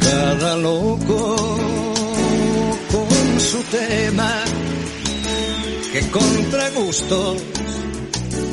Cada loco con su tema, que contra gustos.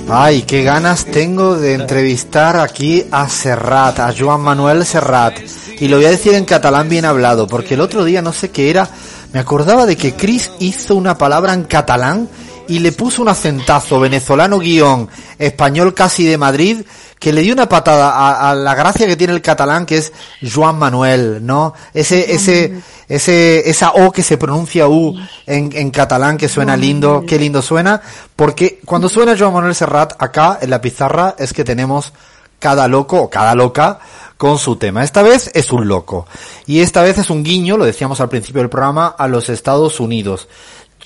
Ay, qué ganas tengo de entrevistar aquí a Serrat, a Joan Manuel Serrat. Y lo voy a decir en catalán bien hablado, porque el otro día no sé qué era, me acordaba de que Chris hizo una palabra en catalán y le puso un acentazo venezolano guion, español casi de Madrid, que le dio una patada a, a, la gracia que tiene el catalán, que es Joan Manuel, ¿no? Ese, ese, ese, esa O que se pronuncia U en, en catalán, que suena lindo, qué lindo suena, porque cuando suena Joan Manuel Serrat, acá en la pizarra, es que tenemos cada loco o cada loca con su tema. Esta vez es un loco. Y esta vez es un guiño, lo decíamos al principio del programa, a los Estados Unidos.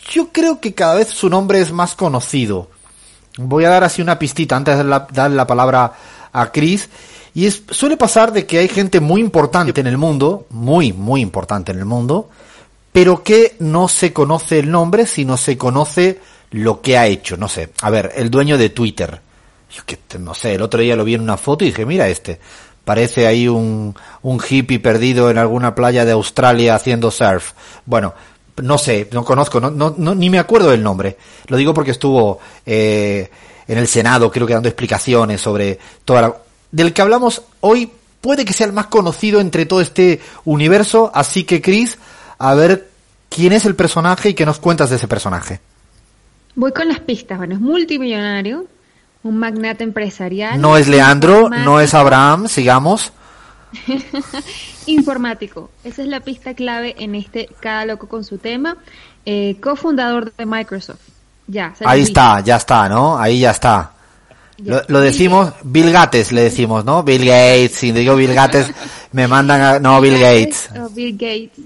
Yo creo que cada vez su nombre es más conocido. Voy a dar así una pistita antes de dar la palabra a Chris. Y es, suele pasar de que hay gente muy importante en el mundo, muy, muy importante en el mundo, pero que no se conoce el nombre, sino se conoce lo que ha hecho. No sé, a ver, el dueño de Twitter. Yo que, no sé, el otro día lo vi en una foto y dije, mira este, parece ahí un, un hippie perdido en alguna playa de Australia haciendo surf. Bueno, no sé, no conozco, no, no, no, ni me acuerdo del nombre. Lo digo porque estuvo eh, en el Senado, creo que dando explicaciones sobre toda la... Del que hablamos hoy puede que sea el más conocido entre todo este universo, así que Chris, a ver quién es el personaje y qué nos cuentas de ese personaje. Voy con las pistas, bueno, es multimillonario, un magnate empresarial. No es Leandro, no es Abraham, sigamos. Informático, esa es la pista clave en este Cada Loco con su tema. Eh, cofundador de Microsoft. Ya. Ahí está, ya está, ¿no? Ahí ya está. Ya. Lo, lo, decimos, Bill Gates le decimos, ¿no? Bill Gates, si digo Bill Gates, me mandan a... No, Bill Gates. Bill Gates.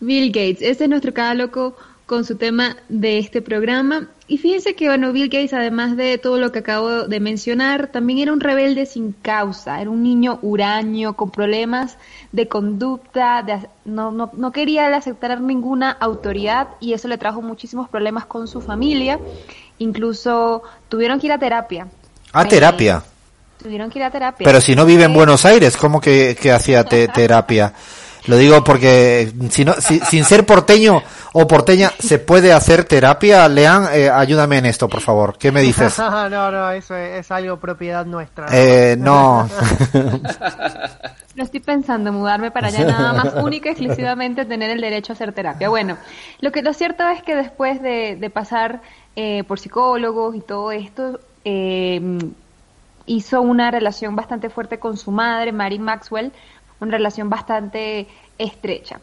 Bill Gates, este es nuestro Cada Loco con su tema de este programa. Y fíjense que, bueno, Bill Gates, además de todo lo que acabo de mencionar, también era un rebelde sin causa, era un niño huraño, con problemas de conducta, de, no, no, no quería aceptar ninguna autoridad y eso le trajo muchísimos problemas con su familia. Incluso tuvieron que ir a terapia. ¿A terapia? Tuvieron que ir a terapia. Pero si no vive en Buenos Aires, ¿cómo que, que hacía te, terapia? Lo digo porque si no, si, sin ser porteño o porteña, ¿se puede hacer terapia? Lean, eh, ayúdame en esto, por favor. ¿Qué me dices? no, no, eso es, es algo propiedad nuestra. Eh, no. No estoy pensando mudarme para allá nada más única y exclusivamente tener el derecho a hacer terapia. Bueno, lo que lo cierto es que después de, de pasar eh, por psicólogos y todo esto, eh, hizo una relación bastante fuerte con su madre, Mary Maxwell, una relación bastante estrecha.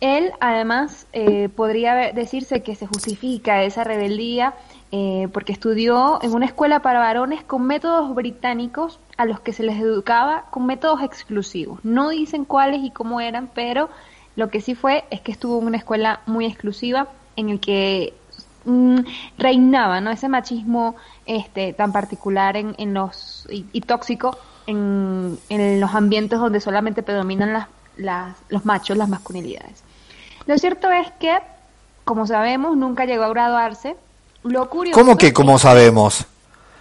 Él, además, eh, podría decirse que se justifica esa rebeldía eh, porque estudió en una escuela para varones con métodos británicos a los que se les educaba con métodos exclusivos. No dicen cuáles y cómo eran, pero lo que sí fue es que estuvo en una escuela muy exclusiva en el que mm, reinaba ¿no? ese machismo este, tan particular en, en los y, y tóxico en, en, los ambientes donde solamente predominan las, las, los machos, las masculinidades. Lo cierto es que, como sabemos, nunca llegó a graduarse. Lo curioso ¿Cómo que, como sabemos?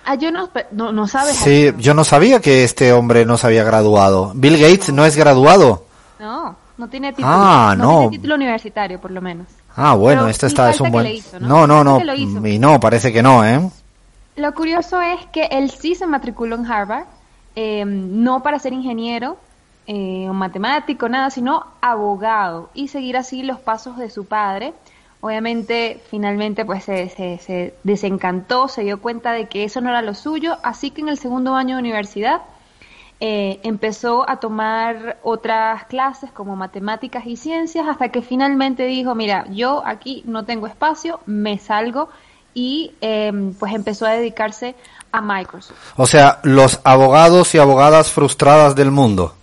Ah, yo no, no, no sabes. Sí, yo no sabía que este hombre no se había graduado. Bill Gates no, es graduado. No, no tiene título. Ah, no. no. tiene título universitario, por lo menos. Ah, bueno, Pero esto está es un buen. Hizo, ¿no? no, no, no. Y no, parece que no, ¿eh? Lo curioso es que él sí se matriculó en Harvard, eh, no para ser ingeniero eh, o matemático, nada, sino abogado y seguir así los pasos de su padre. Obviamente, finalmente, pues se, se, se, desencantó, se dio cuenta de que eso no era lo suyo, así que en el segundo año de universidad eh, empezó a tomar otras clases como matemáticas y ciencias, hasta que finalmente dijo, mira, yo aquí no tengo espacio, me salgo y eh, pues empezó a dedicarse a Microsoft. O sea, los abogados y abogadas frustradas del mundo.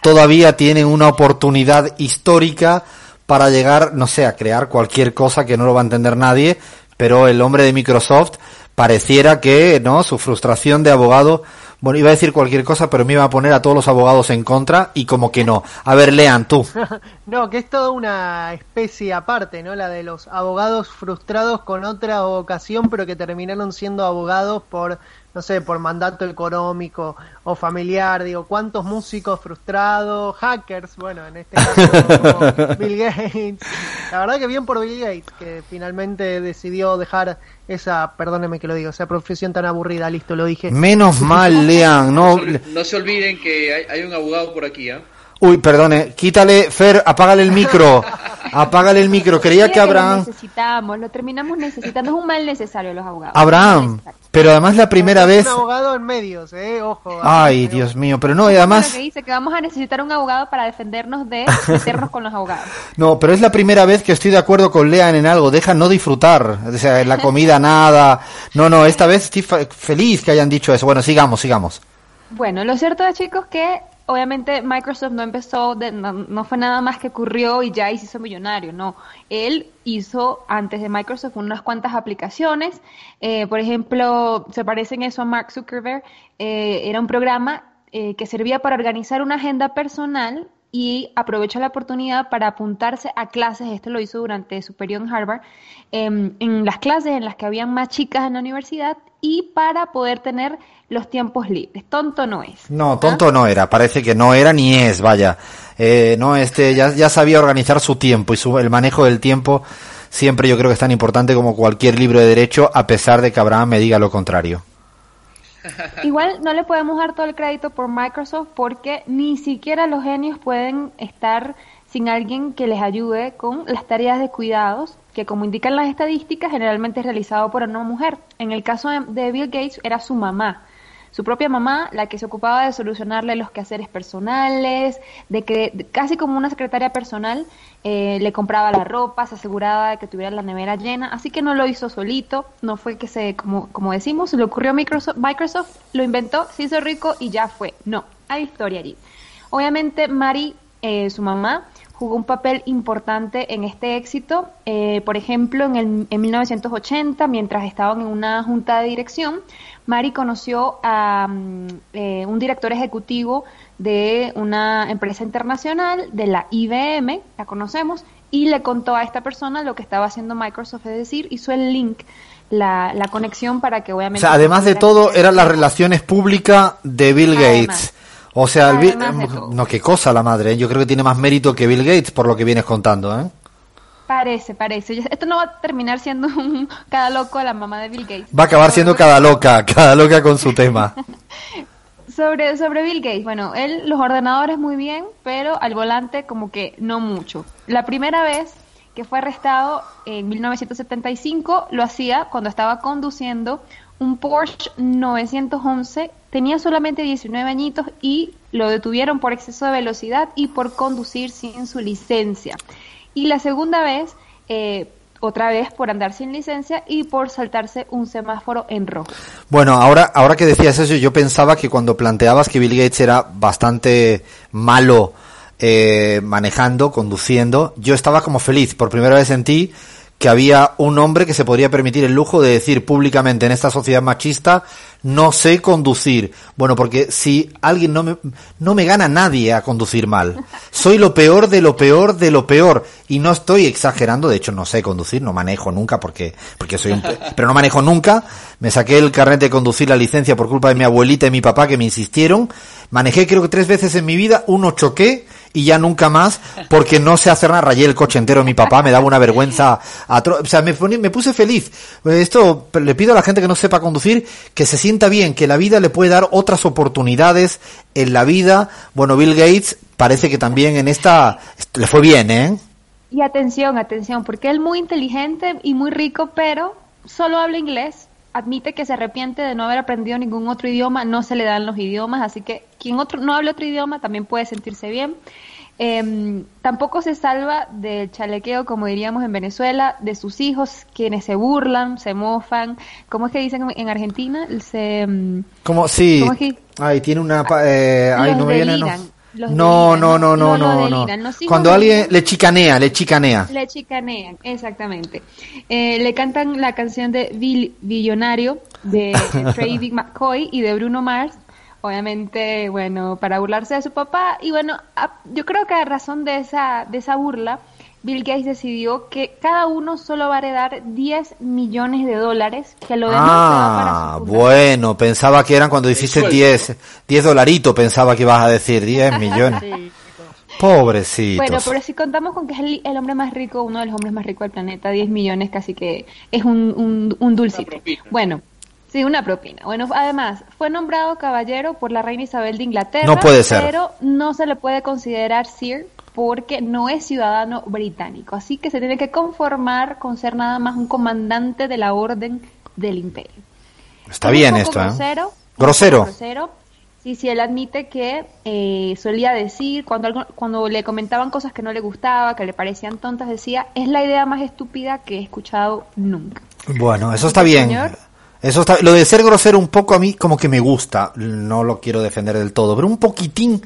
todavía tienen una oportunidad histórica para llegar, no sé, a crear cualquier cosa que no lo va a entender nadie, pero el hombre de Microsoft pareciera que, ¿no? Su frustración de abogado bueno, iba a decir cualquier cosa, pero me iba a poner a todos los abogados en contra y como que no. A ver, lean tú. no, que es toda una especie aparte, ¿no? La de los abogados frustrados con otra ocasión, pero que terminaron siendo abogados por no sé, por mandato económico o familiar, digo, ¿cuántos músicos frustrados, hackers, bueno, en este caso Bill Gates? La verdad que bien por Bill Gates, que finalmente decidió dejar esa, perdóneme que lo digo, esa profesión tan aburrida, listo, lo dije. Menos mal, Lean, no... No se olviden que hay, un abogado por aquí, ¿ah? Uy, perdone, quítale, Fer, apágale el micro. Apágale el micro. Creía que Abraham. Lo necesitamos, lo terminamos necesitando. Es un mal necesario los abogados. Abraham, pero además la primera vez. Un abogado en medios, eh, ojo. Ay, Dios mío, pero no, y además. que dice que vamos a necesitar un abogado para defendernos de meternos con los abogados. No, pero es la primera vez que estoy de acuerdo con Lean en algo. Deja no disfrutar. O sea, en la comida nada. No, no, esta vez estoy feliz que hayan dicho eso. Bueno, sigamos, sigamos. Bueno, lo cierto es, chicos, que obviamente Microsoft no empezó, no, fue nada más que ocurrió y ya se hizo millonario, no. Él hizo antes de Microsoft unas cuantas aplicaciones, eh, por ejemplo, se parecen eso a Mark Zuckerberg, eh, era un programa eh, que servía para organizar una agenda personal y aprovechó la oportunidad para apuntarse a clases, esto lo hizo durante su periodo en Harvard, em, en las clases en las que habían más chicas en la universidad y para poder tener los tiempos libres. Tonto no es. No, tonto no era, parece que no era ni es, vaya. Eh, no, este ya, ya sabía organizar su tiempo y su, el manejo del tiempo siempre yo creo que es tan importante como cualquier libro de derecho, a pesar de que Abraham me diga lo contrario. Igual no le podemos dar todo el crédito por Microsoft porque ni siquiera los genios pueden estar sin alguien que les ayude con las tareas de cuidados, que como indican las estadísticas generalmente es realizado por una mujer. En el caso de Bill Gates era su mamá su propia mamá la que se ocupaba de solucionarle los quehaceres personales, de que casi como una secretaria personal eh, le compraba la ropa, se aseguraba de que tuviera la nevera llena, así que no lo hizo solito, no fue que se, como, como decimos, le ocurrió Microsoft, Microsoft, lo inventó, se hizo rico y ya fue. No, hay historia allí. Obviamente Mari, eh, su mamá, jugó un papel importante en este éxito. Eh, por ejemplo, en, el, en 1980, mientras estaban en una junta de dirección, Mari conoció a mm, eh, un director ejecutivo de una empresa internacional, de la IBM, la conocemos, y le contó a esta persona lo que estaba haciendo Microsoft, es decir, hizo el link, la, la conexión para que obviamente... O sea, además de todo, eran las relaciones públicas de Bill Gates. O sea, no, qué cosa la madre, ¿eh? yo creo que tiene más mérito que Bill Gates por lo que vienes contando, ¿eh? Parece, parece. Esto no va a terminar siendo un cada loco a la mamá de Bill Gates. Va a acabar siendo cada loca, cada loca con su tema. sobre, sobre Bill Gates, bueno, él los ordenadores muy bien, pero al volante como que no mucho. La primera vez que fue arrestado en 1975 lo hacía cuando estaba conduciendo un Porsche 911, tenía solamente 19 añitos y lo detuvieron por exceso de velocidad y por conducir sin su licencia y la segunda vez, eh, otra vez por andar sin licencia y por saltarse un semáforo en rojo. Bueno, ahora, ahora que decías eso, yo pensaba que cuando planteabas que Bill Gates era bastante malo eh, manejando, conduciendo, yo estaba como feliz. Por primera vez en ti que había un hombre que se podría permitir el lujo de decir públicamente en esta sociedad machista, no sé conducir. Bueno, porque si alguien no me, no me gana nadie a conducir mal. Soy lo peor de lo peor de lo peor. Y no estoy exagerando, de hecho no sé conducir, no manejo nunca porque, porque soy un, pero no manejo nunca. Me saqué el carnet de conducir la licencia por culpa de mi abuelita y mi papá que me insistieron. Manejé creo que tres veces en mi vida, uno choqué y ya nunca más porque no sé hacer nada. Rayé el coche entero mi papá, me daba una vergüenza. O sea, me, me puse feliz. Esto le pido a la gente que no sepa conducir que se sienta bien, que la vida le puede dar otras oportunidades en la vida. Bueno, Bill Gates parece que también en esta le fue bien, ¿eh? Y atención, atención, porque él muy inteligente y muy rico, pero solo habla inglés. Admite que se arrepiente de no haber aprendido ningún otro idioma, no se le dan los idiomas, así que quien otro no hable otro idioma también puede sentirse bien. Em, tampoco se salva del chalequeo, como diríamos en Venezuela, de sus hijos, quienes se burlan, se mofan. ¿Cómo es que dicen en Argentina? Se, como sí. Ay, tiene una. Eh, ay, no me viene. No, no, no, no, no, Cuando alguien le chicanea, le chicanea. le chicanean, exactamente. Eh, le cantan la canción de Bill, Billonario de Travis McCoy y de Bruno Mars. Obviamente, bueno, para burlarse de su papá. Y bueno, a- yo creo que a razón de esa, de esa burla, Bill Gates decidió que cada uno solo va a heredar 10 millones de dólares, que lo demás se va para Ah, su bueno, pensaba que eran cuando dijiste sueldo. 10, 10 dolaritos, pensaba que ibas a decir 10 millones. Pobrecitos. Bueno, pero si contamos con que es el, el hombre más rico, uno de los hombres más ricos del planeta, 10 millones casi que es un, un, un dulcito. Bueno, sí, una propina. Bueno, además, fue nombrado caballero por la reina Isabel de Inglaterra. No puede ser. Pero no se le puede considerar Sir porque no es ciudadano británico. Así que se tiene que conformar con ser nada más un comandante de la orden del imperio. Está Es bien esto, ¿eh? Grosero. un Grosero. grosero. Sí, sí, él admite que eh, solía decir, cuando, algo- cuando le comentaban cosas que no le gustaba, que le parecían tontas, decía, es la idea más estúpida que he escuchado nunca. Bueno, eso está bien. Señor. Eso está, lo de ser grosero un poco a mí como que me gusta. No lo quiero defender del todo, pero un poquitín,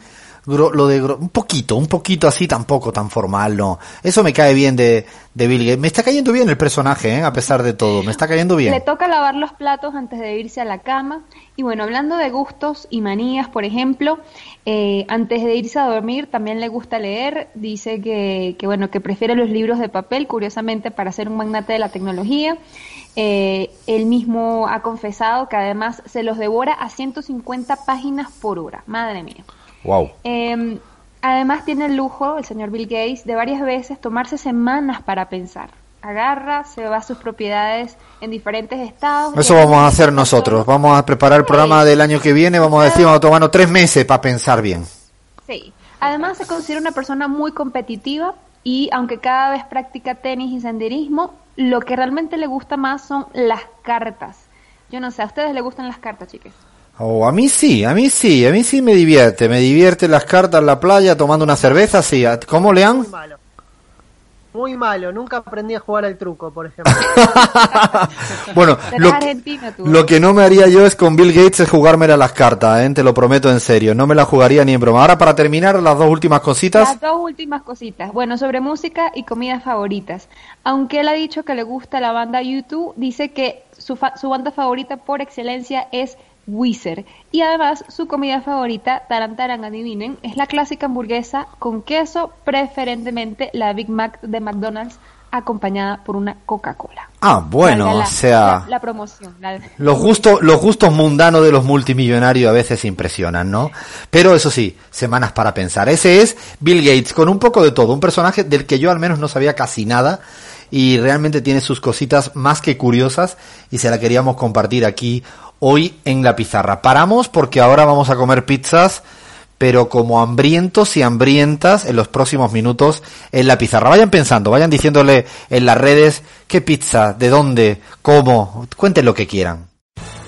lo de un poquito, un poquito así tampoco tan formal, no. Eso me cae bien de, de Bill Gates. Me está cayendo bien el personaje, ¿eh? a pesar de todo. Me está cayendo bien. Le toca lavar los platos antes de irse a la cama. Y bueno, hablando de gustos y manías, por ejemplo, eh, antes de irse a dormir también le gusta leer. Dice que, que, bueno, que prefiere los libros de papel, curiosamente, para ser un magnate de la tecnología. Eh, él mismo ha confesado que además se los devora a 150 páginas por hora. Madre mía. Wow. Eh, además tiene el lujo, el señor Bill Gates, de varias veces tomarse semanas para pensar. Agarra, se va a sus propiedades en diferentes estados. Eso vamos a hace hacer nosotros. Vamos a preparar el programa del año que viene. Vamos a decir, vamos a tomarnos tres meses para pensar bien. Sí. Además se considera una persona muy competitiva y aunque cada vez practica tenis y senderismo, lo que realmente le gusta más son las cartas. Yo no sé, ¿a ustedes les gustan las cartas, chicas? Oh, a mí sí, a mí sí, a mí sí me divierte. Me divierte las cartas en la playa tomando una cerveza, sí. ¿Cómo, Lean? Muy malo. Muy malo. Nunca aprendí a jugar al truco, por ejemplo. bueno, lo que no me haría yo es con Bill Gates es jugármela a las cartas, ¿eh? te lo prometo en serio. No me la jugaría ni en broma. Ahora para terminar, las dos últimas cositas. Las dos últimas cositas. Bueno, sobre música y comidas favoritas. Aunque él ha dicho que le gusta la banda YouTube, dice que su, fa- su banda favorita por excelencia es Wizard. Y además, su comida favorita, tarantaran, adivinen, es la clásica hamburguesa con queso, preferentemente la Big Mac de McDonald's, acompañada por una Coca-Cola. Ah, bueno, o sea, La, la promoción. la- los gustos, los gustos mundanos de los multimillonarios a veces impresionan, ¿no? Pero eso sí, semanas para pensar. Ese es Bill Gates, con un poco de todo, un personaje del que yo al menos no sabía casi nada y realmente tiene sus cositas más que curiosas y se la queríamos compartir aquí hoy en la pizarra. Paramos porque ahora vamos a comer pizzas, pero como hambrientos y hambrientas en los próximos minutos en la pizarra. Vayan pensando, vayan diciéndole en las redes qué pizza, de dónde, cómo, cuenten lo que quieran.